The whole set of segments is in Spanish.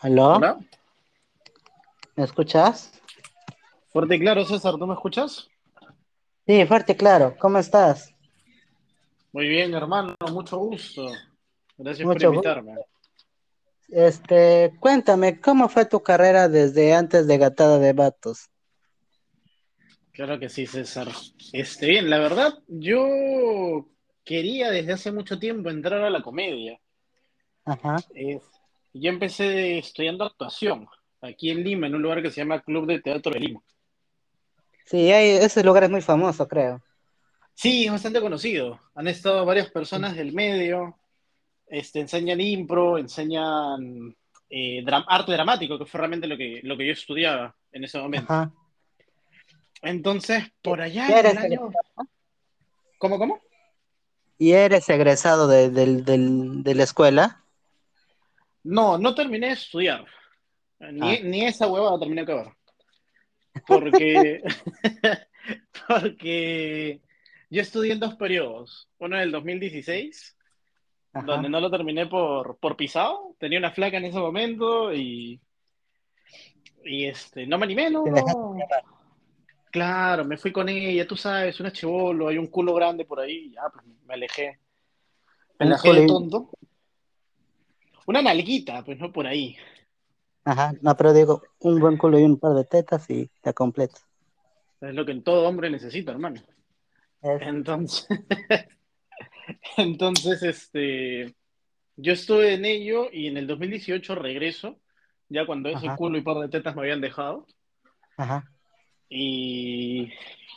¿Aló? Hola. ¿Me escuchas? Fuerte y claro, César, ¿tú me escuchas? Sí, fuerte, claro. ¿Cómo estás? Muy bien, hermano, mucho gusto. Gracias por gusto. invitarme. Este, cuéntame, ¿cómo fue tu carrera desde antes de Gatada de Vatos? Claro que sí, César. Este, bien, la verdad, yo quería desde hace mucho tiempo entrar a la comedia. Ajá. Es- yo empecé estudiando actuación aquí en Lima, en un lugar que se llama Club de Teatro de Lima. Sí, hay, ese lugar es muy famoso, creo. Sí, es bastante conocido. Han estado varias personas del medio, este, enseñan impro, enseñan eh, arte dramático, que fue realmente lo que, lo que yo estudiaba en ese momento. Ajá. Entonces, por allá ¿Y en eres, el año... ¿Cómo, cómo? y eres egresado de, del- del- de la escuela? No, no terminé de estudiar. Ni, Ah. ni esa huevada terminé de acabar. Porque, porque yo estudié en dos periodos. Uno en el 2016, Ajá. donde no lo terminé por, por pisado. Tenía una flaca en ese momento y, y este, no me animé, no. Claro, me fui con ella, tú sabes, una chivolo, hay un culo grande por ahí, ya, pues me alejé. Me alejé de tonto. Una nalguita, pues no por ahí. Ajá. No, pero digo, un buen culo y un par de tetas y te completo. Es lo que todo hombre necesita, hermano. Es- Entonces, entonces, este, yo estuve en ello y en el 2018 regreso, ya cuando ese Ajá. culo y par de tetas me habían dejado. Ajá. Y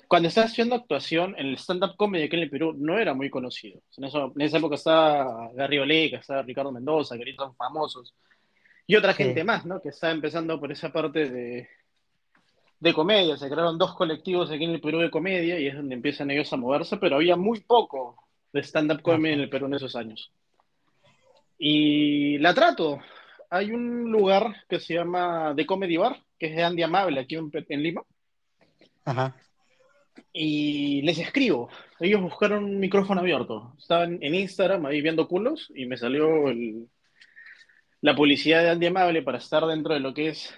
cuando estaba haciendo actuación, en el stand-up comedy aquí en el Perú no era muy conocido. En, eso- en esa época estaba Gary Oleca, estaba Ricardo Mendoza, que son famosos, y otra Sí. gente más, ¿no? Que estaba empezando por esa parte de, de comedia. Se crearon dos colectivos aquí en el Perú de comedia y es donde empiezan ellos a moverse, pero había muy poco de stand-up comedy en el Perú en esos años. Y la trato. Hay un lugar que se llama The Comedy Bar, que es de Andy Amable, aquí en, en Lima Ajá. y les escribo. Ellos buscaron un micrófono abierto. Estaban en Instagram ahí viendo culos y me salió el- la publicidad de Andy Amable para estar dentro de lo que es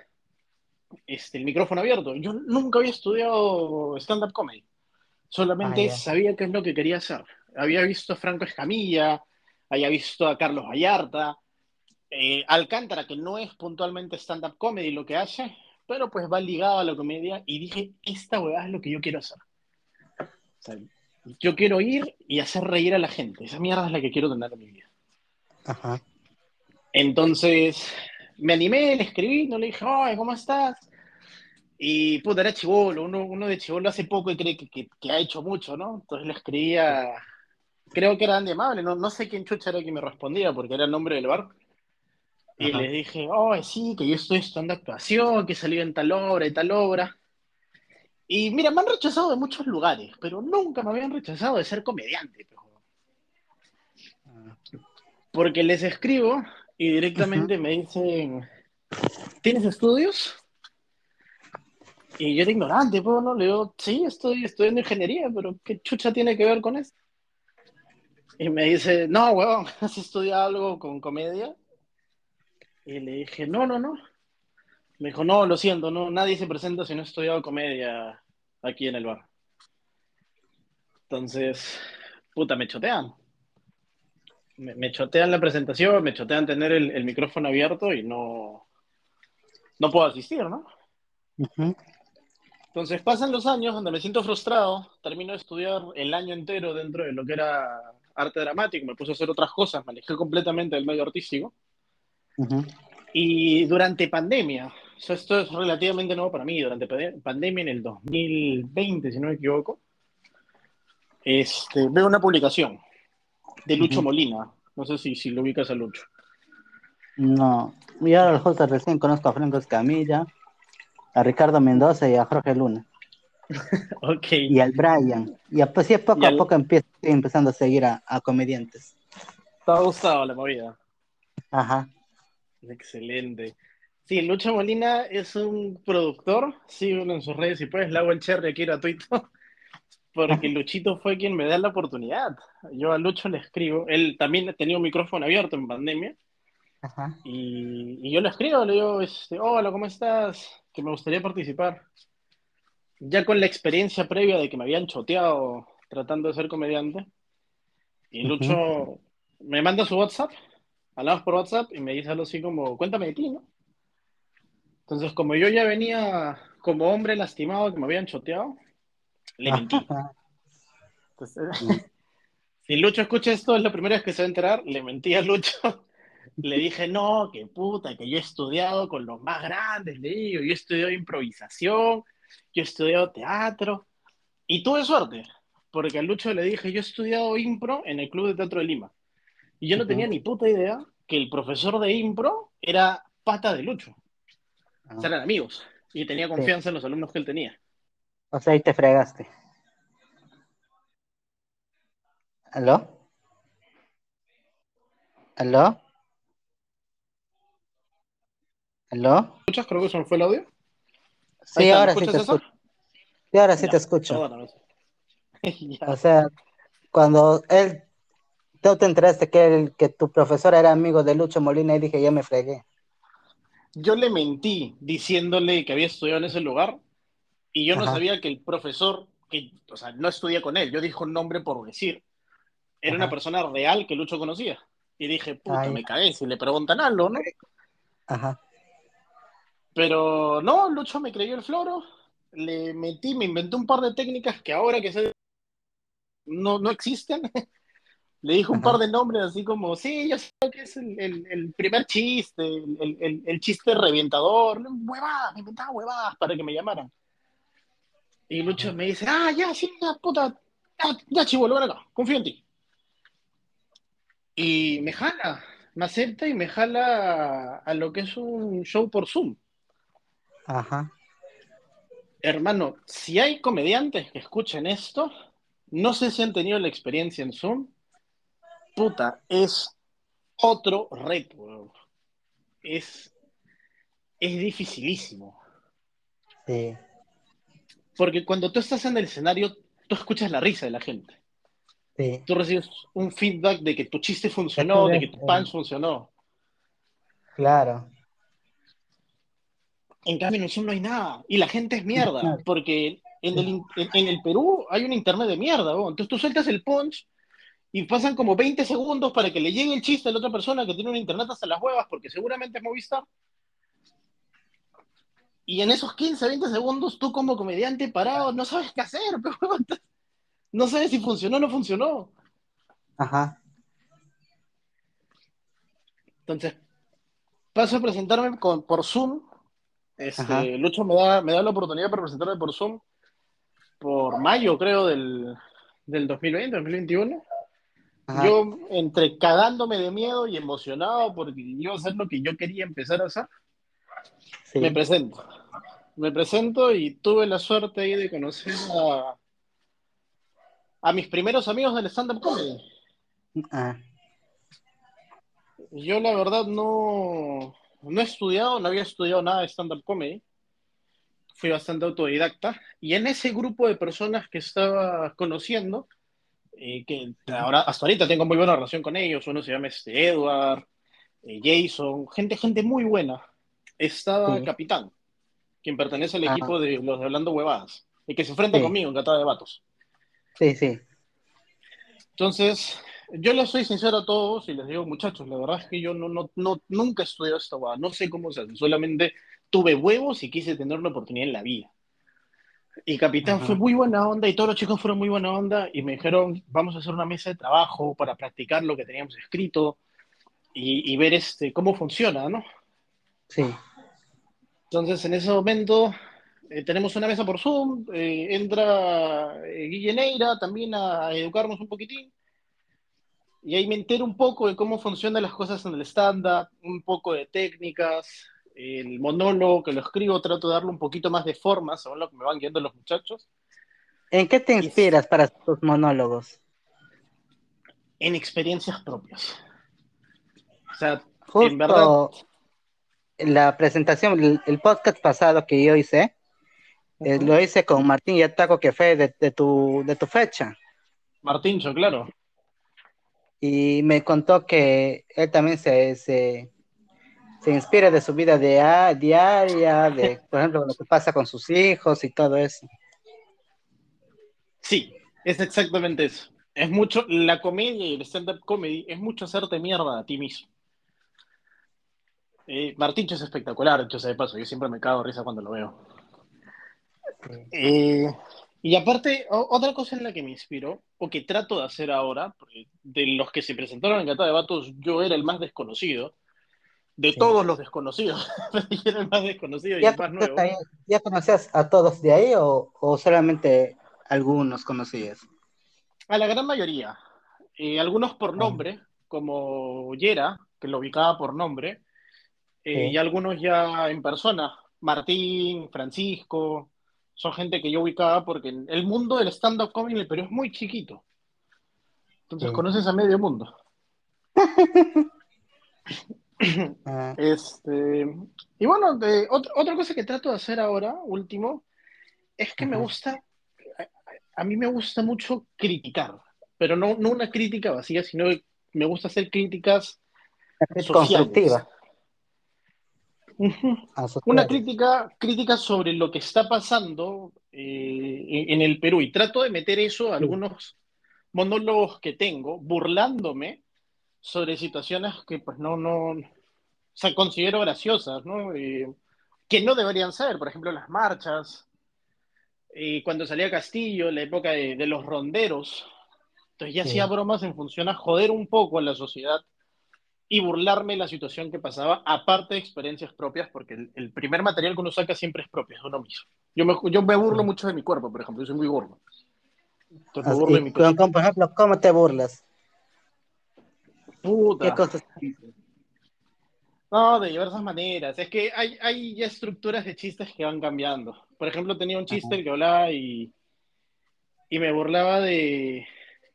este, el micrófono abierto. Yo nunca había estudiado stand-up comedy. Solamente Ah, sabía qué es lo que quería hacer. Había visto a Franco Escamilla, había visto a Carlos Vallarta, eh, Alcántara, que no es puntualmente stand-up comedy lo que hace, pero pues va ligado a la comedia y dije, esta huevada es lo que yo quiero hacer. O sea, yo quiero ir y hacer reír a la gente. Esa mierda es la que quiero tener en mi vida. Ajá. Entonces, me animé, le escribí, no le dije, ay, ¿cómo estás? Y puta, era chivolo, uno, uno de chivolo hace poco y cree que, que- que ha hecho mucho, ¿no? Entonces le escribía, creo que era Andy Amable, no, no sé quién chucha era quien me respondía porque era el nombre del bar. Y Ajá. les dije, oh, sí, que yo estoy estudiando actuación, que he salido en tal obra y tal obra. Y mira, me han rechazado de muchos lugares, pero nunca me habían rechazado de ser comediante. Porque les escribo y directamente me dicen, ¿tienes estudios? Y yo era ignorante, pues, ¿no? Le digo, sí, estoy estudiando ingeniería, pero ¿qué chucha tiene que ver con eso? Y me dice, no, huevón, ¿has estudiado algo con comedia? Y le dije, no, no, no. Me dijo, no, lo siento, no, nadie se presenta si no ha estudiado comedia aquí en el bar. Entonces, puta, me chotean. Me, me chotean la presentación, me chotean tener el, el micrófono abierto y no, no puedo asistir, ¿no? Entonces pasan los años donde me siento frustrado, termino de estudiar el año entero dentro de lo que era arte dramático, me puse a hacer otras cosas, me alejé completamente del medio artístico. Y durante pandemia, o sea, esto es relativamente nuevo para mí, durante pande- pandemia en el 2020, si no me equivoco, este, veo una publicación de Lucho. Molina, no sé si, si lo ubicas a Lucho. No, yo ahora justo recién conozco a Franco Escamilla, a Ricardo Mendoza y a Jorge Luna. Ok, Y al Brian. Y a- pues sí, poco Y al- a poco empiezo, estoy empezando a seguir a, a comediantes. te ha gustado la movida. Ajá. Excelente. Sí, Lucho Molina es un productor, síguelo en sus redes si puedes, le hago el cherry aquí gratuito, porque Luchito fue quien me da la oportunidad. Yo a Lucho le escribo, él también tenía un micrófono abierto en pandemia, Ajá. Y, y yo le escribo, le digo, este, hola, ¿cómo estás? Que me gustaría participar. Ya con la experiencia previa de que me habían choteado tratando de ser comediante. Y Lucho me manda su WhatsApp, hablamos por WhatsApp y me dice algo así como, cuéntame de ti, ¿no? Entonces, como yo ya venía como hombre lastimado que me habían choteado, le mentí. Entonces, si Lucho escucha esto, es la primera vez que se va a enterar, le mentí a Lucho. Le dije, no, que puta, que yo he estudiado con los más grandes, le digo, yo he estudiado improvisación, yo he estudiado teatro, y tuve suerte, porque a Lucho le dije, yo he estudiado impro en el Club de Teatro de Lima, y yo no tenía ni puta idea que el profesor de impro era pata de Lucho, o sea, Ah, eran amigos, y tenía sí. confianza en los alumnos que él tenía. O sea, ahí te fregaste. ¿Aló? ¿Aló? ¿Aló? ¿Escuchas? Creo que eso no fue el audio. Sí, está, ¿me ahora sí te escucho. Sí, ahora sí te escucho. O sea, cuando él, tú te enteraste que, él, que tu profesor era amigo de Lucho Molina y dije, ya me fregué. Yo le mentí diciéndole que había estudiado en ese lugar y yo no Ajá, sabía que el profesor, que, o sea, no estudié con él, yo dije un nombre por decir, era una ajá. persona real que Lucho conocía. Y dije, puta, Ay, me cagué si le preguntan algo, ¿no? ajá, Pero no, Lucho me creyó el floro, le metí, me inventé un par de técnicas que ahora que sé no, no existen. Le dije un par de nombres así como, sí, yo sé que es el, el, el primer chiste, el, el, chiste revientador, huevadas, me inventaba huevadas para que me llamaran. Y Lucho ajá. me dice, ah, ya, sí, ya, puta, ya, ya chivo, ven acá, confío en ti. Y me jala, me acepta y me jala a lo que es un show por Zoom. Ajá. Hermano, si hay comediantes que escuchen esto, no sé si han tenido la experiencia en Zoom, puta, es otro reto, es, es dificilísimo. Sí, Porque cuando tú estás en el escenario, tú escuchas la risa de la gente. sí. Tú recibes un feedback de que tu chiste funcionó, de que tu punch funcionó. claro. En cambio, en el Zoom no hay nada. Y la gente es mierda. Porque en el, en, el Perú hay un internet de mierda. Entonces tú sueltas el punch y pasan como 20 segundos para que le llegue el chiste a la otra persona que tiene un internet hasta las huevas, porque seguramente es Movistar. Y en esos 15, 20 segundos, tú como comediante parado no sabes qué hacer. Pero, no sabes si funcionó o no funcionó. Ajá, Entonces, paso a presentarme con, por Zoom. ajá, Este, Lucho me da, me da la oportunidad para presentarme por Zoom por mayo, creo, del, del 2020, 2021. Ajá. Yo, entre cagándome de miedo y emocionado porque iba a hacer lo que yo quería empezar a hacer, me presento. Me presento y tuve la suerte ahí de conocer a, a mis primeros amigos del stand-up comedy. Ah, Yo, la verdad, no, no he estudiado, no había estudiado nada de stand-up comedy. Fui bastante autodidacta. Y en ese grupo de personas que estaba conociendo, eh, que ahora, hasta ahorita tengo muy buena relación con ellos, uno se llama este Edward, eh, Jason, gente, gente muy buena. Estaba Sí. Capitán, quien pertenece al equipo de los de Hablando Huevadas, y que se enfrenta sí, conmigo en Catada de Vatos. sí, sí. Entonces, yo les soy sincero a todos y les digo, muchachos, la verdad es que yo no, no, no, nunca he estudiado esta huevada, no sé cómo se hace, solamente tuve huevos y quise tener una oportunidad en la vida. Y Capitán fue Ajá, muy buena onda y todos los chicos fueron muy buena onda y me dijeron, vamos a hacer una mesa de trabajo para practicar lo que teníamos escrito y, y ver este, cómo funciona, ¿no? sí. Entonces, en ese momento eh, tenemos una mesa por Zoom, eh, entra eh, Guille Neira también a, a educarnos un poquitín y ahí me entero un poco de cómo funcionan las cosas en el stand-up, un poco de técnicas, el monólogo que lo escribo, trato de darle un poquito más de forma según lo que me van guiando los muchachos. ¿En qué te Y inspiras para tus monólogos? en experiencias propias. O sea, en verdad, Justo la presentación, el, el podcast pasado que yo hice, eh, lo hice con Martín Yataco, que fue de, de, tu, de tu fecha. Martíncho, claro. Y me contó que él también se, se, se inspira de su vida diaria, de, por ejemplo, lo que pasa con sus hijos y todo eso. Sí, es exactamente eso. Es mucho, la comedia y el stand-up comedy es mucho hacerte mierda a ti mismo. Eh, Martincho es espectacular, yo sé de paso, yo siempre me cago de risa cuando lo veo. Eh, y aparte, otra cosa en la que me inspiro, o que trato de hacer ahora, porque de los que se presentaron en Gata de Batos, yo era el más desconocido, de todos los desconocidos, era el más desconocido y el más nuevo. ¿Ya conocías a todos de ahí o, o solamente algunos conocías? A la gran mayoría. Eh, algunos por ah. nombre, como Yera, que lo ubicaba por nombre, eh, y algunos ya en persona. Martín, Francisco, son gente que yo ubicaba porque el mundo del stand-up comedy pero es muy chiquito. Entonces conoces a medio mundo. Ah. este, y bueno, otra cosa que trato de hacer ahora, último, es que me gusta a mí me gusta mucho criticar, pero no, no una crítica vacía, sino que me gusta hacer críticas constructivas. Una crítica, crítica sobre lo que está pasando eh, en el Perú y trato de meter eso a algunos monólogos que tengo, burlándome sobre situaciones que pues no, no, o sea, considero graciosas, ¿no? Eh, que no deberían ser, por ejemplo, las marchas, y cuando salía Castillo, la época de, los ronderos. Entonces ya hacía bromas en función a joder un poco a la sociedad y burlarme de la situación que pasaba, aparte de experiencias propias, porque el, primer material que uno saca siempre es propio, es uno mismo. Yo me, yo me burlo mucho de mi cuerpo, por ejemplo, yo soy muy gordo. Entonces me burlo de mi cuerpo. Por ejemplo, ¿cómo te burlas? Puta. ¿Qué cosas no, de diversas maneras. Es que hay, hay ya estructuras de chistes que van cambiando. Por ejemplo, tenía un chiste que hablaba y, y me burlaba de,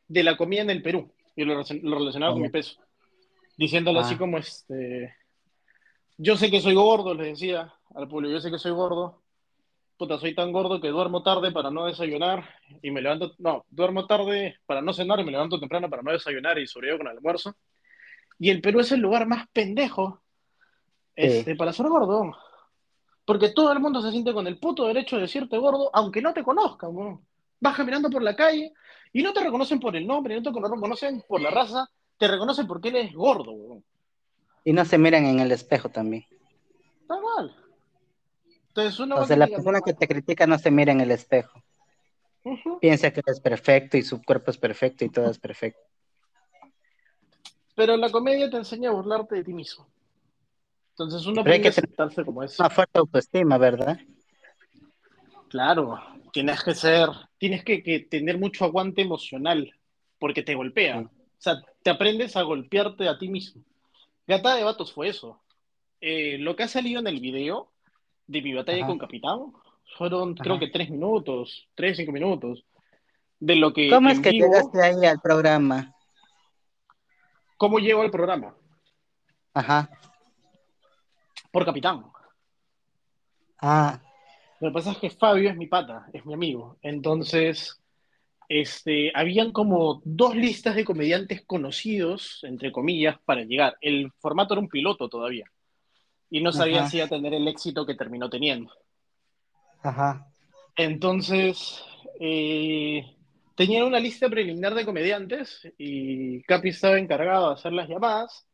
de la comida en el Perú y lo, relacionaba con mi peso. Diciéndolo así ah. como este. Yo sé que soy gordo, le decía al público, yo sé que soy gordo. Puta, soy tan gordo que duermo tarde para no desayunar y me levanto. No, duermo tarde para no cenar y me levanto temprano para no desayunar y sobrevivo con el almuerzo. Y el Perú es el lugar más pendejo este, para ser gordo. Porque todo el mundo se siente con el puto derecho de decirte gordo, aunque no te conozcan. Vas caminando por la calle y no te reconocen por el nombre, no te reconocen por la raza, te reconocen porque eres gordo. Y no se miran en el espejo también. Está mal. Entonces o sea, la persona que te critica no se mira en el espejo. Piensa que eres perfecto y su cuerpo es perfecto y todo es perfecto. Pero la comedia te enseña a burlarte de ti mismo. Entonces uno que aceptarse como es. Una fuerte autoestima, ¿verdad? Claro, tienes que ser, tienes que, tener mucho aguante emocional, porque te golpea. O sea, te aprendes a golpearte a ti mismo. Gata de Vatos fue eso. Eh, lo que ha salido en el video de mi batalla con Capitán fueron, creo que tres minutos, tres, cinco minutos. De lo que. ¿Cómo es que llegaste ahí al programa? ¿Cómo llego al programa? Ajá. Por capitán. Ah. Lo que pasa es que Fabio es mi pata, es mi amigo. Entonces, este, habían como dos listas de comediantes conocidos, entre comillas, para llegar. El formato era un piloto todavía. Y no sabía si iba a tener el éxito que terminó teniendo. Ajá. Entonces, eh, tenían una lista preliminar de comediantes y Capi estaba encargado de hacer las llamadas.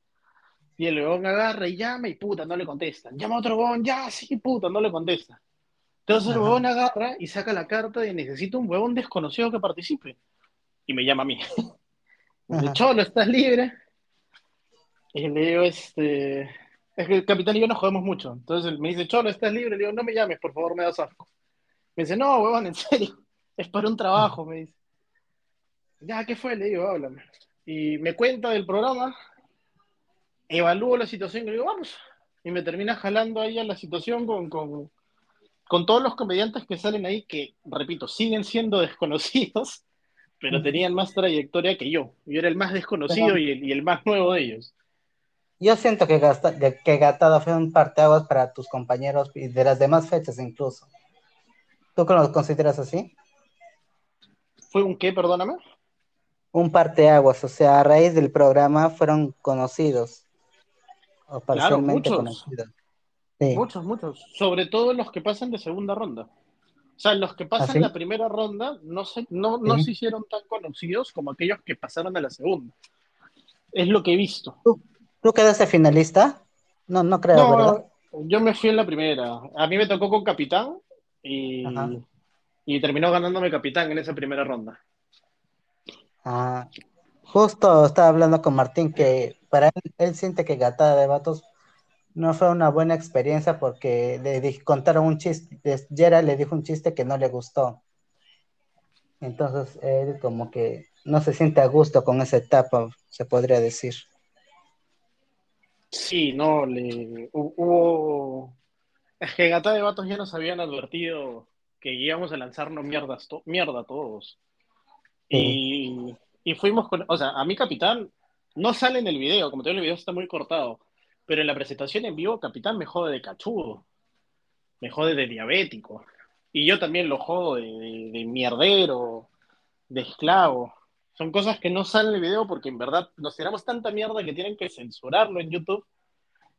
Y el huevón agarra y llama y puta, no le contestan. Llama a otro huevón, ya, sí, puta, no le contesta. Entonces el huevón agarra y saca la carta de necesito un huevón desconocido que participe. Y me llama a mí. Dice, Cholo, ¿estás libre? Y le digo, este. Es que el capitán y yo nos jodemos mucho. Entonces él me dice, Cholo, ¿estás libre? Le digo, no me llames, por favor, me das asco. Me dice, no, huevón, en serio. Es para un trabajo, me dice. Ya, ¿qué fue? Le digo, háblame. Y me cuenta del programa evalúo la situación y digo, vamos. Y me termina jalando ahí a la situación con, con, todos los comediantes que salen ahí, que, repito, siguen siendo desconocidos, pero tenían más trayectoria que yo. Yo era el más desconocido y, el, más nuevo de ellos. Yo siento que, gasta, que Gatada fue un parteaguas para tus compañeros y de las demás fechas incluso. ¿Tú lo consideras así? ¿Fue un qué, perdóname? Un parteaguas, o sea, a raíz del programa fueron conocidos. o parcialmente claro, muchos, conocidos. Muchos, muchos. Sobre todo los que pasan de segunda ronda. O sea, los que pasan ¿Ah, la primera ronda no se, no, no se hicieron tan conocidos como aquellos que pasaron a la segunda. Es lo que he visto. ¿Tú, tú quedaste finalista? No, no creo, ¿verdad? Yo me fui en la primera. A mí me tocó con Capitán y, y terminó ganándome Capitán en esa primera ronda. Ah, justo estaba hablando con Martín que para él, él siente que Gatada de Vatos no fue una buena experiencia porque le contaron un chiste, Jera le dijo un chiste que no le gustó. Entonces él como que no se siente a gusto con esa etapa, se podría decir. Sí, no, le hubo... Es que Gata de Vatos ya nos habían advertido que íbamos a lanzarnos mierdas mierda todos. Y, y, fuimos con... O sea, a mi capitán no sale en el video, como te digo, el video está muy cortado. Pero en la presentación en vivo, Capitán me jode de cachudo. Me jode de diabético. Y yo también lo jodo de, de mierdero, de esclavo. Son cosas que no salen en el video porque en verdad nos tiramos tanta mierda que tienen que censurarlo en YouTube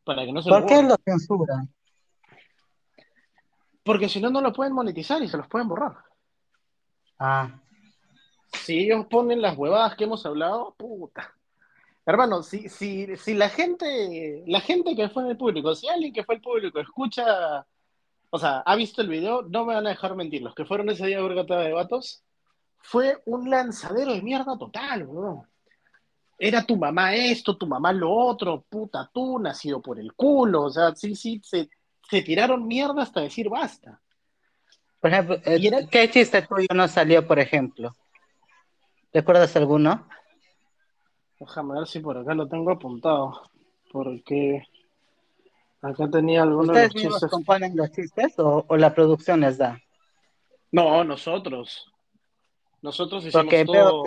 para que no se ¿Por qué lo censuran? Porque si no, no lo pueden monetizar y se los pueden borrar. Ah. Si ellos ponen las huevadas que hemos hablado, puta. Hermano, si, si, si la gente, la gente que fue en el público, si alguien que fue el público escucha, o sea, ha visto el video, no me van a dejar mentir. Los que fueron ese día a Burgata de Vatos, fue un lanzadero de mierda total, bro. Era tu mamá esto, tu mamá lo otro, puta tú, nacido por el culo. O sea, sí, sí, se, tiraron mierda hasta decir basta. Por ejemplo, ¿qué chiste tuyo no salió, por ejemplo? ¿Recuerdas alguno? Déjame ver si por acá lo tengo apuntado. Porque acá tenía algunos ¿Ustedes de los chistes. componen los chistes o, o la producción les da? No, nosotros. Nosotros hicimos Porque veo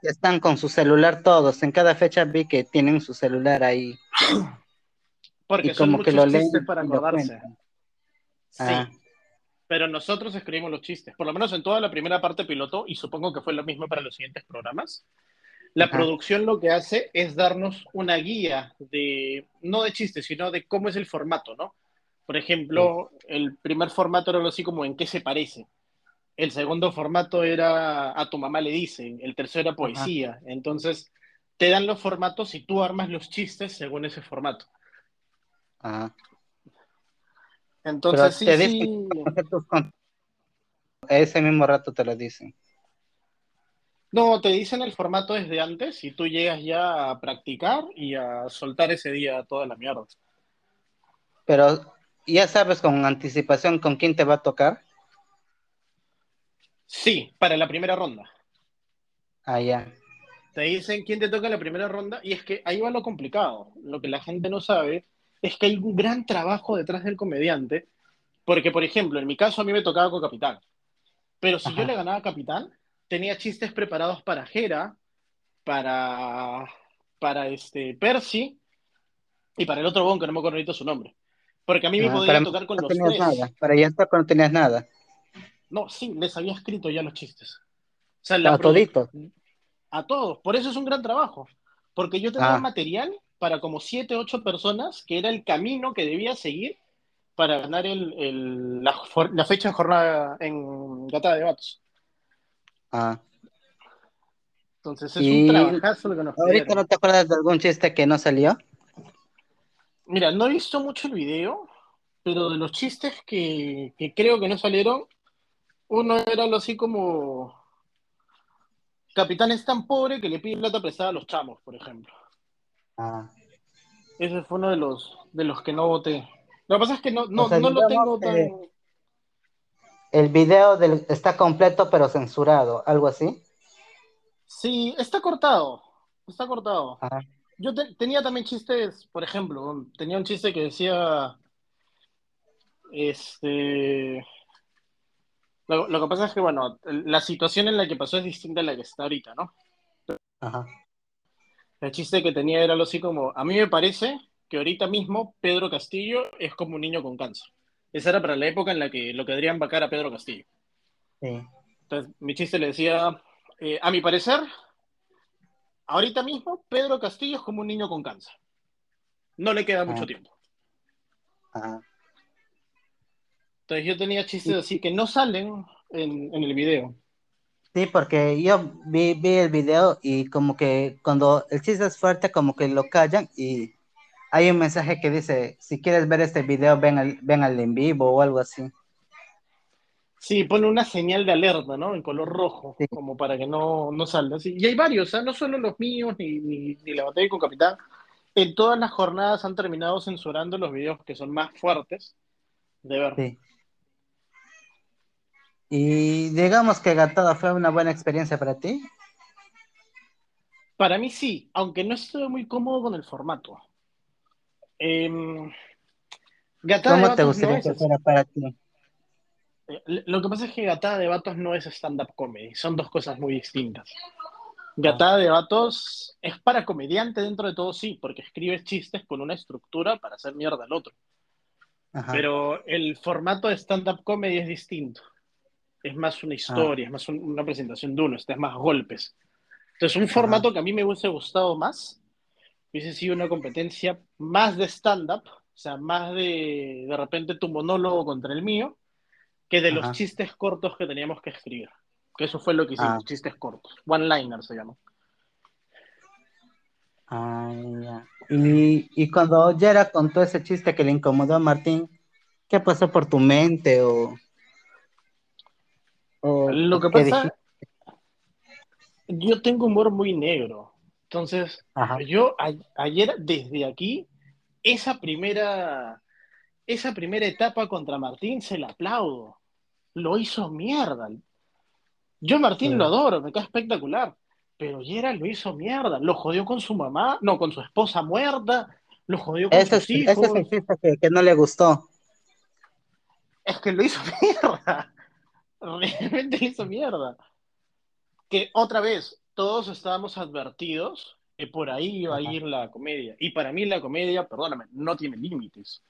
que están con su celular todos. En cada fecha vi que tienen su celular ahí. Porque y son como que lo leen para acordarse. Sí. Ah. Pero nosotros escribimos los chistes, por lo menos en toda la primera parte piloto, y supongo que fue lo mismo para los siguientes programas. La producción lo que hace es darnos una guía de, no de chistes, sino de cómo es el formato, ¿no? Por ejemplo, el primer formato era algo así como en qué se parece. El segundo formato era a tu mamá le dicen, el tercero era poesía. Entonces, te dan los formatos y tú armas los chistes según ese formato. Ajá. Entonces, sí, sí. Ese mismo rato te lo dicen. No, te dicen el formato desde antes y tú llegas ya a practicar y a soltar ese día toda la mierda. Pero ya sabes con anticipación con quién te va a tocar. Sí, para la primera ronda. Ah, ya. Te dicen quién te toca en la primera ronda y es que ahí va lo complicado. Lo que la gente no sabe es que hay un gran trabajo detrás del comediante, porque, por ejemplo, en mi caso a mí me tocaba con Capitán, pero si yo le ganaba a Capitán, tenía chistes preparados para Jera, para, para este Percy y para el otro bon que no me acuerdo ahorita su nombre. Porque a mí me ah, podía tocar con los tres. Nada. Para ya estar cuando tenías nada. No, sí, les había escrito ya los chistes. O sea, a toditos. A todos. Por eso es un gran trabajo. Porque yo tenía ah. material para como siete, ocho personas, que era el camino que debía seguir para ganar el, la, fecha de jornada en Gata de Vatos. Ah. Entonces es un trabajazo lo que nos ¿Ahorita no te acuerdas de algún chiste que no salió? Mira, no he visto mucho el video, pero de los chistes que, que creo que no salieron, uno era algo así como. Capitán es tan pobre que le pide plata prestada a los chamos, por ejemplo. Ah. Ese fue uno de los, de los que no voté. Lo que pasa es que no, no, no lo tengo tan. El video del, está completo pero censurado, algo así. Sí, está cortado. Está cortado. Yo tenía también chistes, por ejemplo, tenía un chiste que decía. Este. Lo, que pasa es que, bueno, la situación en la que pasó es distinta a la que está ahorita, ¿no? Ajá. El chiste que tenía era algo así como, a mí me parece que ahorita mismo Pedro Castillo es como un niño con cáncer. Esa era para la época en la que lo querían vacar a Pedro Castillo. Sí. Entonces, mi chiste le decía, eh, a mi parecer, ahorita mismo Pedro Castillo es como un niño con cáncer. No le queda mucho Ah. tiempo. Ajá. Entonces yo tenía chistes así que no salen en, en el video. Sí, porque yo vi, vi el video y como que cuando el chiste es fuerte, como que lo callan y hay un mensaje que dice, si quieres ver este video, ven al, ven al en vivo o algo así. Sí, pone una señal de alerta, ¿no? En color rojo, Sí. como para que no, no salga. Sí, Y hay varios, ¿ah? No solo los míos, ni, ni, ni la batalla con Capitán. En todas las jornadas han terminado censurando los videos que son más fuertes de ver. Sí. Y digamos que Gatada fue una buena experiencia para ti. Para mí sí, aunque no estoy muy cómodo con el formato. Eh, Gatada de ¿Cómo te gustaría no que fuera para ti? eh, Lo que pasa es que Gatada de Vatos no es stand-up comedy, son dos cosas muy distintas. Gatada de Vatos es para comediante dentro de todo, sí, porque escribes chistes con una estructura para hacer mierda al otro. Ajá. Pero el formato de stand-up comedy es distinto. Es más una historia, es más un- una presentación de uno, este es más golpes. Entonces, un formato que a mí me hubiese gustado más hubiese sido una competencia más de stand-up, o sea, más de de repente tu monólogo contra el mío, que de los chistes cortos que teníamos que escribir. Que eso fue lo que hicimos, Ah. chistes cortos. One-liner se llama. Ah, ya. Y, y cuando Yera contó ese chiste que le incomodó a Martín, ¿qué pasó por tu mente o, o Lo que pasa, yo tengo humor muy negro. Entonces, Ajá. yo a- ayer, desde aquí, esa primera, esa primera etapa contra Martín se la aplaudo. Lo hizo mierda. Yo Martín Sí. lo adoro, me cae espectacular. Pero Yera lo hizo mierda. Lo jodió con su mamá, no, con su esposa muerta. Lo jodió con Ese sus es, hijos. ese es el que, que no le gustó. Es que lo hizo mierda. Realmente hizo mierda. Que otra vez, todos estábamos advertidos que por ahí iba a Ajá. ir la comedia. Y para mí la comedia, perdóname, no tiene límites.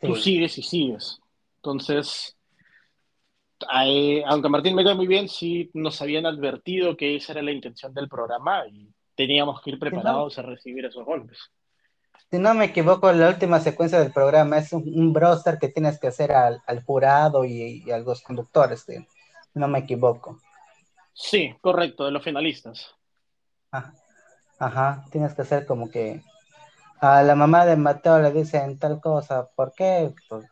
Tú Sí. sigues y sigues. Entonces, eh, aunque a Martín me cae muy bien, sí nos habían advertido que esa era la intención del programa y teníamos que ir preparados a recibir esos golpes. Si no me equivoco, la última secuencia del programa es un, un browser que tienes que hacer al, al jurado y, y a los conductores, sí. Si no me equivoco. Sí, correcto, de los finalistas. Ajá. Ajá, tienes que hacer como que a la mamá de Mateo le dicen tal cosa, ¿por qué? Por,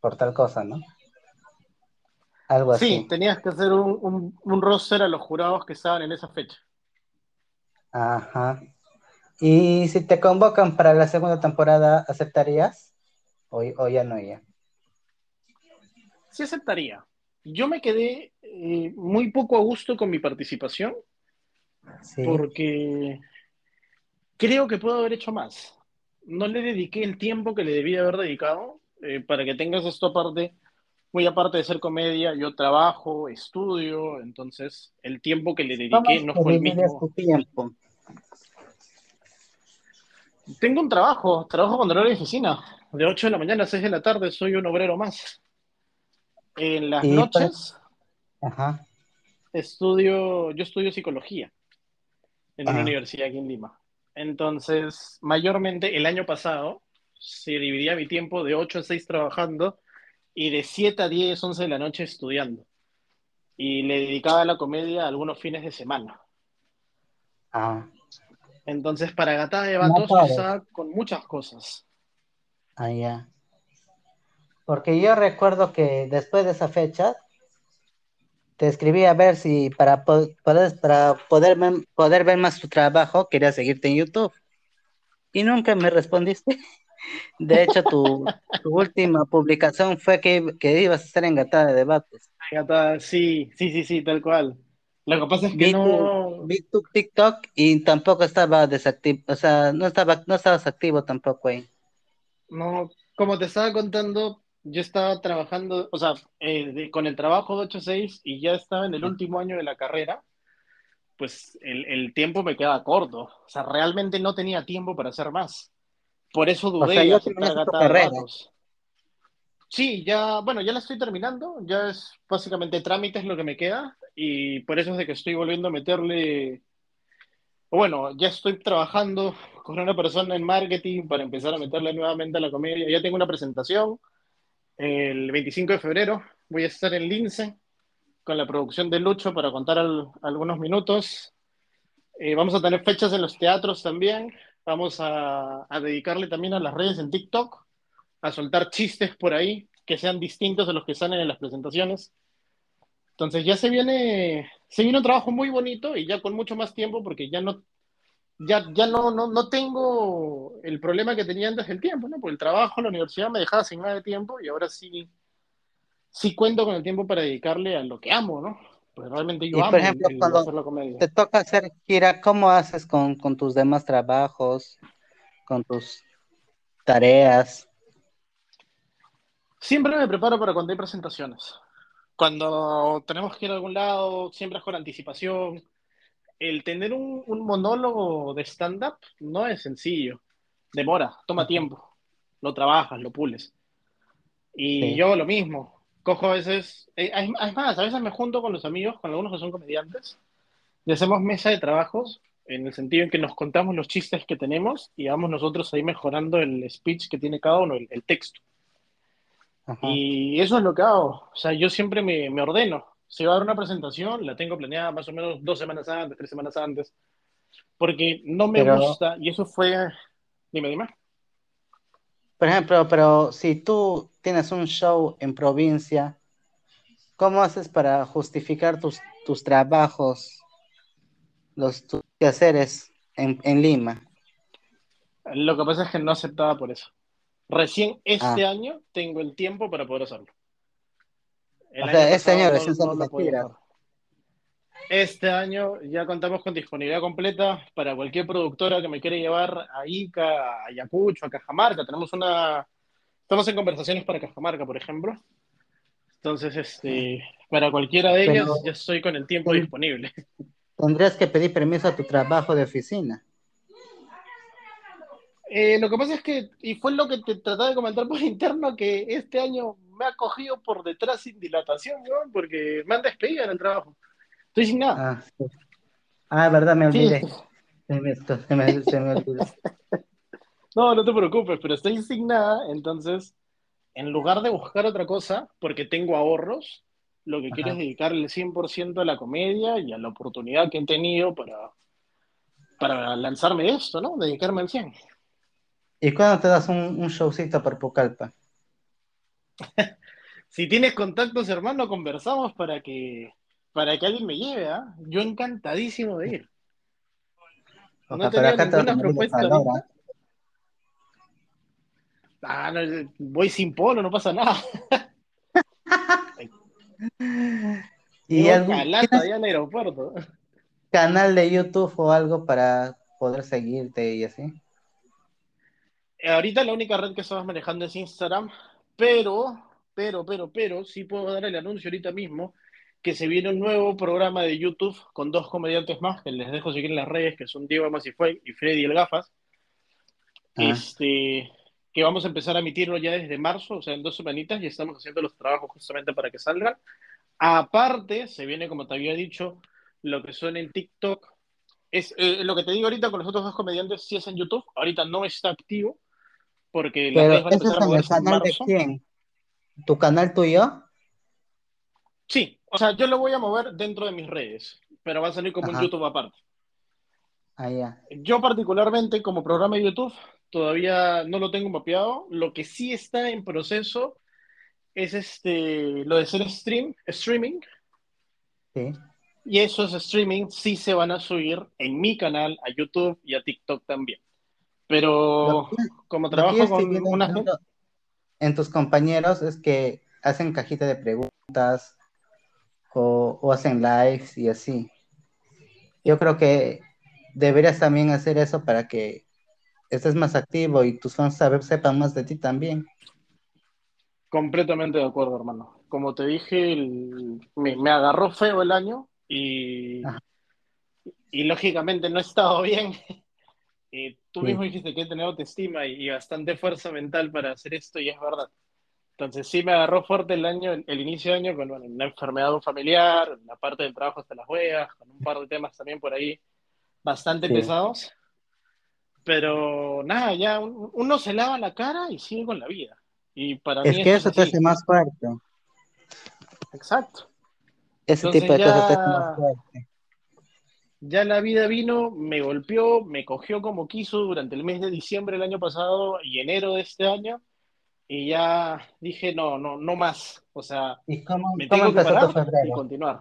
por tal cosa, ¿no? Algo Sí, así. tenías que hacer un, un, un roster a los jurados que estaban en esa fecha. Ajá. Y si te convocan para la segunda temporada, ¿aceptarías? O, o ya no ya. Sí aceptaría. Yo me quedé eh, muy poco a gusto con mi participación Sí. porque creo que puedo haber hecho más. No le dediqué el tiempo que le debía haber dedicado. eh, para que tengas esto aparte, muy aparte de ser comedia, yo trabajo, estudio, entonces el tiempo que le ¿Cómo dediqué no fue el mismo. tu tiempo? Tengo un trabajo, trabajo con horario de oficina, de 8 de la mañana a 6 de la tarde, soy un obrero más. En las por- noches Ajá. estudio, yo estudio psicología en una Ah. universidad aquí en Lima. Entonces, mayormente el año pasado se dividía mi tiempo de 8 a 6 trabajando y de 7 a 10, 11 de la noche estudiando. Y le dedicaba a la comedia algunos fines de semana. Ah, Entonces, para Gatada de No pares. estaba con muchas cosas. ah, ya. Porque yo recuerdo que después de esa fecha te escribí a ver si para, po- poder, para poder, ver- poder ver más tu trabajo quería seguirte en YouTube. Y nunca me respondiste. De hecho, tu, tu última publicación fue que, que ibas a estar engatada de debates. Gatada, sí, sí, sí, sí, tal cual. Lo que pasa es que Vi tu, no, vi tu TikTok y tampoco estaba desactivo, o sea, no estaba, no estabas activo tampoco ahí. No, como te estaba contando, yo estaba trabajando, o sea, eh, de- con el trabajo de 8 a 6 y ya estaba en el último año de la carrera, pues el, el tiempo me quedaba corto. O sea, realmente no tenía tiempo para hacer más. Por eso O dudé sea, de carrera. Vatos. Sí, ya, bueno, ya la estoy terminando, ya es básicamente trámites lo que me queda y por eso es de que estoy volviendo a meterle bueno, ya estoy trabajando con una persona en marketing para empezar a meterle nuevamente a la comedia. Ya tengo una presentación el 25 de febrero. Voy a estar en Lince con la producción de Lucho para contar algunos minutos. Eh, vamos a tener fechas en los teatros también. Vamos a, a, dedicarle también a las redes en TikTok, a soltar chistes por ahí que sean distintos de los que salen en las presentaciones. Entonces ya se viene, se viene un trabajo muy bonito y ya con mucho más tiempo porque ya no, ya, ya no, no, no tengo el problema que tenía antes del tiempo, ¿no? Porque el trabajo, la universidad me dejaba sin nada de tiempo y ahora sí, sí cuento con el tiempo para dedicarle a lo que amo, ¿no? Pues realmente yo y amo por ejemplo, el, el cuando hacer la comedia. te toca hacer gira, ¿cómo haces con, con tus demás trabajos, con tus tareas? Siempre me preparo para cuando hay presentaciones. Cuando tenemos que ir a algún lado, siempre es con anticipación. El tener un, un monólogo de stand-up no es sencillo. Demora, toma tiempo. Lo trabajas, lo pules. Y Sí. yo lo mismo. Cojo a veces, eh, es es más, a veces me junto con los amigos, con algunos que son comediantes, y hacemos mesa de trabajos en el sentido en que nos contamos los chistes que tenemos y vamos nosotros ahí mejorando el speech que tiene cada uno, el, el texto. Ajá. Y eso es lo que hago. O sea, yo siempre me, me ordeno. Si va a haber una presentación, la tengo planeada más o menos dos semanas antes, tres semanas antes, porque no me Pero- gusta, y eso fue, dime, dime. Por ejemplo, pero si tú tienes un show en provincia, ¿cómo haces para justificar tus, tus trabajos, los tus quehaceres en, en Lima? Lo que pasa es que no aceptaba por eso. Recién este Ah. año tengo el tiempo para poder hacerlo. El O sea, este año recién se no lo. Este año ya contamos con disponibilidad completa para cualquier productora que me quiera llevar a Ica, a Ayacucho, a Cajamarca. Tenemos una. Estamos en conversaciones para Cajamarca, por ejemplo. Entonces, este, para cualquiera de ellas Pero- ya estoy con el tiempo disponible. Tendrías que pedir permiso a tu trabajo de oficina. Eh, lo que pasa es que, y fue lo que te trataba de comentar por interno, que este año me ha cogido por detrás sin dilatación, weón, porque me han despedido en el trabajo. Estoy sin nada. Ah, sí. Ah, verdad, me Sí, olvidé. Se me, se me- se me olvidó. no, no te preocupes, pero estoy sin nada, entonces, en lugar de buscar otra cosa, porque tengo ahorros, lo que quiero es dedicarle el 100% a la comedia y a la oportunidad que he tenido para, para lanzarme esto, ¿no? Dedicarme al 100. ¿Y cuándo te das un, un showcito por Pucallpa? Si tienes contactos, hermano, conversamos para que, para que alguien me lleve, ¿ah? Yo encantadísimo de ir. No tenía pero acá te ninguna propuesta ahorita. Ah, no, voy sin polo, no pasa nada. ¿Y algún allá en el aeropuerto. canal de YouTube o algo para poder seguirte y así? Ahorita la única red que estamos manejando es Instagram, pero, pero, pero, pero, sí puedo dar el anuncio ahorita mismo que se viene un nuevo programa de YouTube con dos comediantes más, que les dejo seguir en las redes, que son Diego Masifue y Freddy El Gafas, Ah. este, que vamos a empezar a emitirlo ya desde marzo, o sea, en dos semanitas, y estamos haciendo los trabajos justamente para que salgan. Aparte, se viene, como te había dicho, lo que son en TikTok. Es, eh, lo que te digo ahorita con los otros dos comediantes, sí es en YouTube, ahorita no está activo, porque redes Pero van a ¿ese empezar es a en el canal de quién? ¿Tu canal tuyo? Sí, o sea, yo lo voy a mover dentro de mis redes, pero va a salir como un. YouTube aparte. Ah, ya. Yo particularmente como programa de YouTube todavía no lo tengo mapeado. Lo que sí está en proceso es este, lo de ser stream, streaming. Sí. Y esos streaming sí se van a subir en mi canal, a YouTube y a TikTok también. Pero como trabajo con una en, tus compañeros es que hacen cajita de preguntas o, o hacen lives y así. Yo creo que deberías también hacer eso para que estés más activo y tus fans saber, sepan más de ti también. Completamente de acuerdo, hermano. Como te dije, el- me, me agarró feo el año y, Ajá. y lógicamente no he estado bien. Eh, tú Sí. mismo dijiste que he tenido autoestima y, y bastante fuerza mental para hacer esto y es verdad. Entonces sí me agarró fuerte el año, el, inicio de año con bueno, una enfermedad de un familiar, una parte del trabajo hasta las huevas, con un par de temas también por ahí bastante Sí. pesados. Pero nada, ya un- uno se lava la cara y sigue con la vida. Y para Es mí que eso te es así. hace más fuerte. Exacto. Ese Entonces tipo de cosas te hace ya- más fuerte. Ya la vida vino, me golpeó, me cogió como quiso durante el mes de diciembre del año pasado y enero de este año. Y ya dije, no, no, no más. O sea, ¿Y cómo, me cómo tengo que parar y continuar.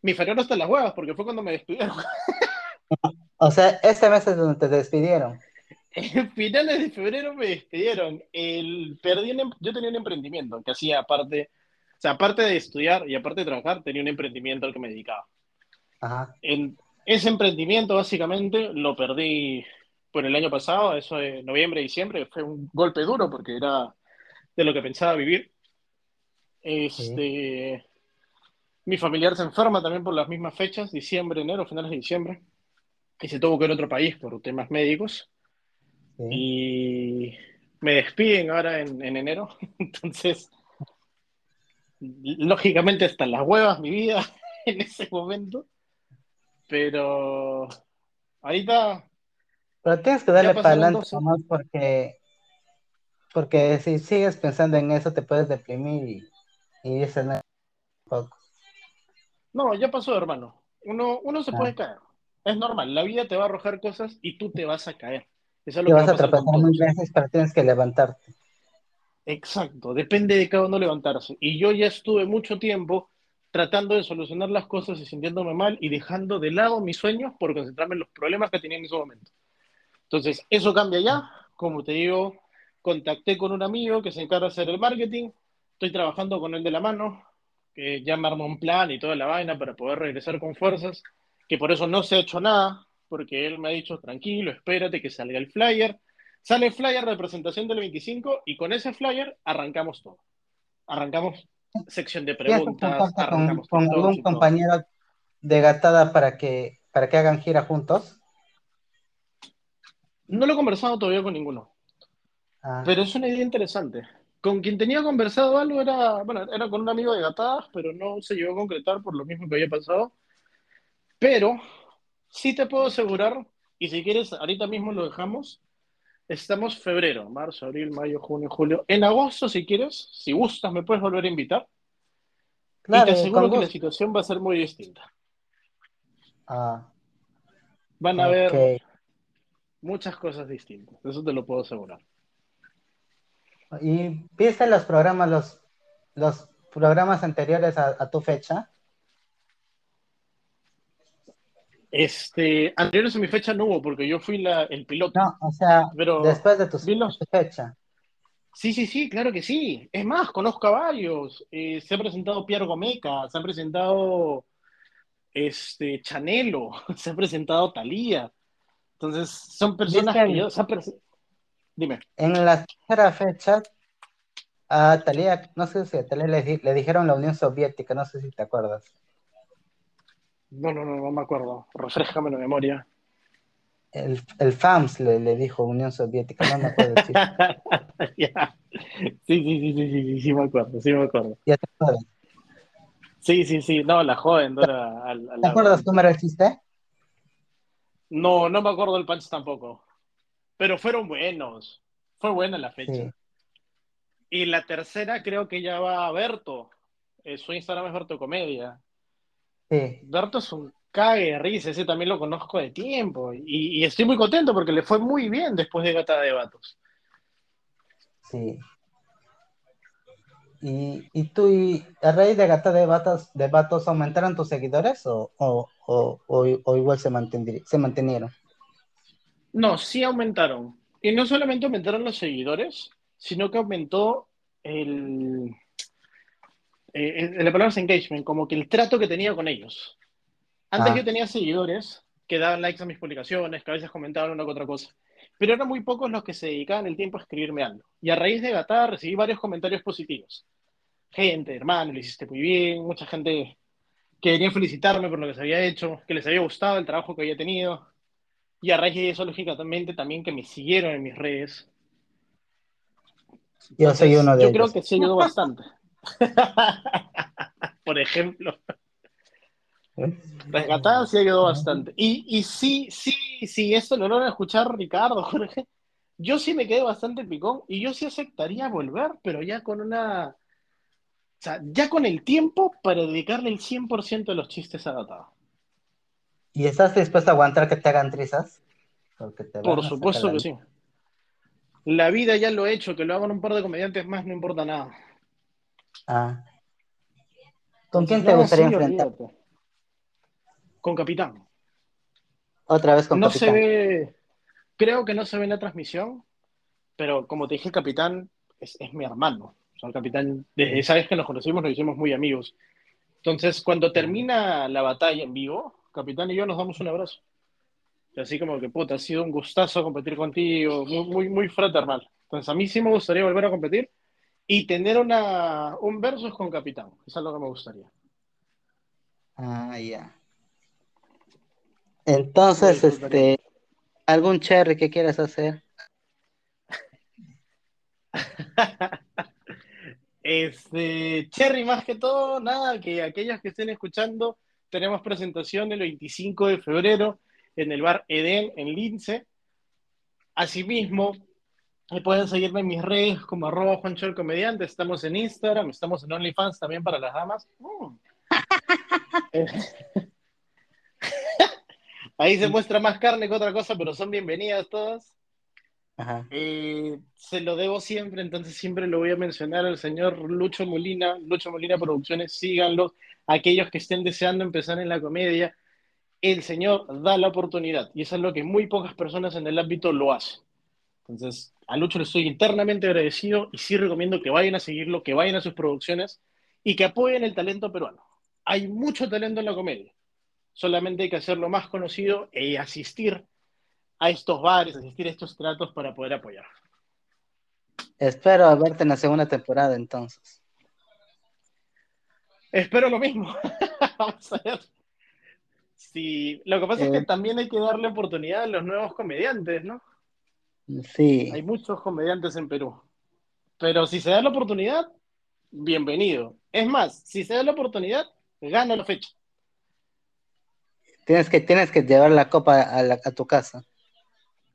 Mi febrero está en las huevas porque fue cuando me despidieron. O sea, este mes es donde te despidieron. En finales de febrero me despidieron. El, perdí un em- yo tenía un emprendimiento que hacía aparte, o sea, aparte de estudiar y aparte de trabajar, tenía un emprendimiento al que me dedicaba. Ajá. Ese emprendimiento básicamente lo perdí por el año pasado, eso de noviembre, diciembre, fue un golpe duro porque era de lo que pensaba vivir. Este, Mi familiar se enferma también por las mismas fechas, diciembre, enero, finales de diciembre, y se tuvo que ir a otro país por temas médicos. Sí. Y me despiden ahora en, en enero. Entonces, lógicamente están las huevas mi vida en ese momento. Pero ahorita, Pero tienes que darle para adelante nomás porque, porque si sigues pensando en eso te puedes deprimir y, y dices, no, poco. no, ya pasó, hermano. Uno, uno se Ah. puede caer. Es normal, la vida te va a arrojar cosas y tú te vas a caer. Eso es lo Te que vas va a tropezar mil veces, pero tienes que levantarte. Exacto, depende de cada uno levantarse. Y yo ya estuve mucho tiempo tratando de solucionar las cosas y sintiéndome mal y dejando de lado mis sueños por concentrarme en los problemas que tenía en ese momento. Entonces, eso cambia ya. Como te digo, contacté con un amigo que se encarga de hacer el marketing. Estoy trabajando con él de la mano, que ya me armó un plan y toda la vaina para poder regresar con fuerzas, que por eso no se ha hecho nada, porque él me ha dicho, tranquilo, espérate que salga el flyer. Sale el flyer de presentación del 25 y con ese flyer arrancamos todo. Arrancamos sección de ¿Tienes preguntas, con, con algún compañero de gatada para que, para que hagan gira juntos? No lo he conversado todavía con ninguno, Ah, pero es una idea interesante. Con quien tenía conversado algo era, bueno, era con un amigo de gatadas, pero no se llegó a concretar por lo mismo que había pasado. Pero sí te puedo asegurar, y si quieres, ahorita mismo lo dejamos. Estamos febrero, marzo, abril, mayo, junio, julio. En agosto, si quieres, si gustas, me puedes volver a invitar. y claro, te aseguro que la situación va a ser muy distinta. Ah, Van a haber muchas cosas distintas, eso te lo puedo asegurar. ¿Y viste los programas, los, los programas anteriores a, a tu fecha? Este, anteriores a mi fecha no hubo, porque yo fui la, el piloto. No, o sea, Pero después de tu, los- tu fecha. Sí, sí, sí, claro que sí. Es más, conozco a varios. Eh, se ha presentado Pierre Gomeca, se ha presentado este, Chanelo, se ha presentado Thalía. Entonces, son personas ¿Viste que yo... se ha prese- Dime. En la tercera fecha, a Talía, no sé si a Talía le, le dijeron la Unión Soviética, no sé si te acuerdas. No, no, no, no me acuerdo. Refrescame la memoria. El, el FAMS le, le dijo Unión Soviética, no me acuerdo. Sí. Sí, sí, sí, sí, sí, sí, sí, me acuerdo, sí me acuerdo. ya te acuerdas. Sí, sí, sí, no, la joven, no ¿Te acuerdas cómo era el chiste? No, no me acuerdo del punch tampoco. Pero fueron buenos. Fue buena la fecha. Sí. Y la tercera creo que ya va a Berto. Eh, su Instagram es Berto Comedia. Sí, Berto es un cague de risa, ese también lo conozco de tiempo. Y, y estoy muy contento porque le fue muy bien después de Gata de Vatos. sí. ¿Y, y tú, y a raíz de Gata de Vatos, de Vatos aumentaron tus seguidores o, o, o, o- igual se, se mantenieron? No, sí aumentaron. Y no solamente aumentaron los seguidores, sino que aumentó el, eh, la palabra es engagement, como que el trato que tenía con ellos. Antes Ah. yo tenía seguidores que daban likes a mis publicaciones, que a veces comentaban una que otra cosa, pero eran muy pocos los que se dedicaban el tiempo a escribirme algo. Y a raíz de Gatada recibí varios comentarios positivos. Gente, hermano, lo hiciste muy bien, mucha gente que venía a felicitarme por lo que se había hecho, que les había gustado el trabajo que había tenido. Y a raíz de eso, lógicamente, también que me siguieron en mis redes. Yo soy Entonces, uno de Yo ellos. creo que sí ayudó bastante. Por ejemplo. Rescatada sí ayudó bastante. Y, y sí, sí, sí, esto lo van a escuchar Ricardo, Jorge. Yo sí me quedé bastante picón y yo sí aceptaría volver, pero ya con una. O sea, ya con el tiempo para dedicarle el 100% de los chistes a Gatado. ¿Y estás dispuesto a aguantar que te hagan trizas? Por supuesto que sí. La vida ya lo he hecho, que lo hagan un par de comediantes más, no importa nada. Ah. ¿Con quién te gustaría enfrentar? Con Capitán. Otra vez con no Capitán. se ve, creo que no se ve en la transmisión, pero como te dije, el Capitán es, mi hermano. O sea, el Capitán, desde esa vez que nos conocimos, nos hicimos muy amigos. Entonces, cuando termina la batalla en vivo, Capitán y yo nos damos un abrazo. Así como que, puta, ha sido un gustazo competir contigo, muy, muy, muy fraternal. Entonces, a mí sí me gustaría volver a competir y tener una, un versus con Capitán. Eso es lo que me gustaría. Ah, ya. Entonces, este, ¿algún cherry que quieras hacer? este, cherry más que todo, nada, que aquellos que estén escuchando, tenemos presentación el 25 de febrero en el bar Eden en Lince. Asimismo, pueden seguirme en mis redes como arroba Juancho el Comediante. Estamos en Instagram, estamos en OnlyFans también para las damas. Mm. Ahí se muestra más carne que otra cosa, pero son bienvenidas todas. Eh, se lo debo siempre, entonces siempre lo voy a mencionar al señor Lucho Molina, Lucho Molina Producciones, síganlo. Aquellos que estén deseando empezar en la comedia, el señor da la oportunidad y eso es lo que muy pocas personas en el ámbito lo hacen. Entonces, a Lucho le estoy internamente agradecido y sí recomiendo que vayan a seguirlo, que vayan a sus producciones y que apoyen el talento peruano. Hay mucho talento en la comedia solamente hay que hacerlo más conocido e asistir a estos bares, asistir a estos tratos para poder apoyar. Espero verte en la segunda temporada entonces. Espero lo mismo. Vamos a ver. Sí, lo que pasa es que eh. también hay que darle oportunidad a los nuevos comediantes, ¿no? Sí. Hay muchos comediantes en Perú. Pero si se da la oportunidad, bienvenido. Es más, si se da la oportunidad, gana la fecha. Tienes que, tienes que llevar la copa a, tu casa.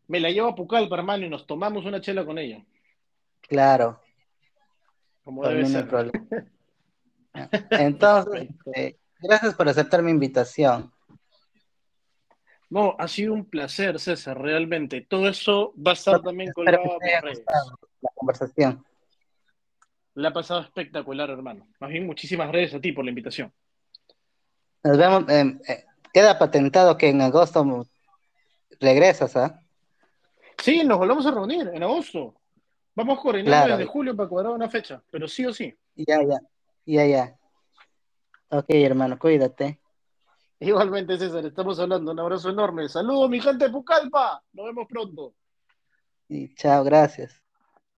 Me la llevo a Pucallpa, hermano, y nos tomamos una chela con ella. Claro. Como debe ser. Entonces, este, gracias por aceptar mi invitación. No, ha sido un placer, César, realmente. Todo eso va a estar también colgado en redes. La conversación. La ha pasado espectacular, hermano. Más bien, muchísimas gracias a ti por la invitación. Nos vemos. Eh, queda patentado que en agosto regresas, ¿ah? Sí, nos volvemos a reunir en agosto. Vamos coordinando desde julio para cuadrar una fecha, pero sí o sí. Ya, ya, ya, ya. Ok, hermano, cuídate. Igualmente, César, estamos hablando. Un abrazo enorme. Saludos, mi gente de Pucallpa. Nos vemos pronto. Y chao, gracias.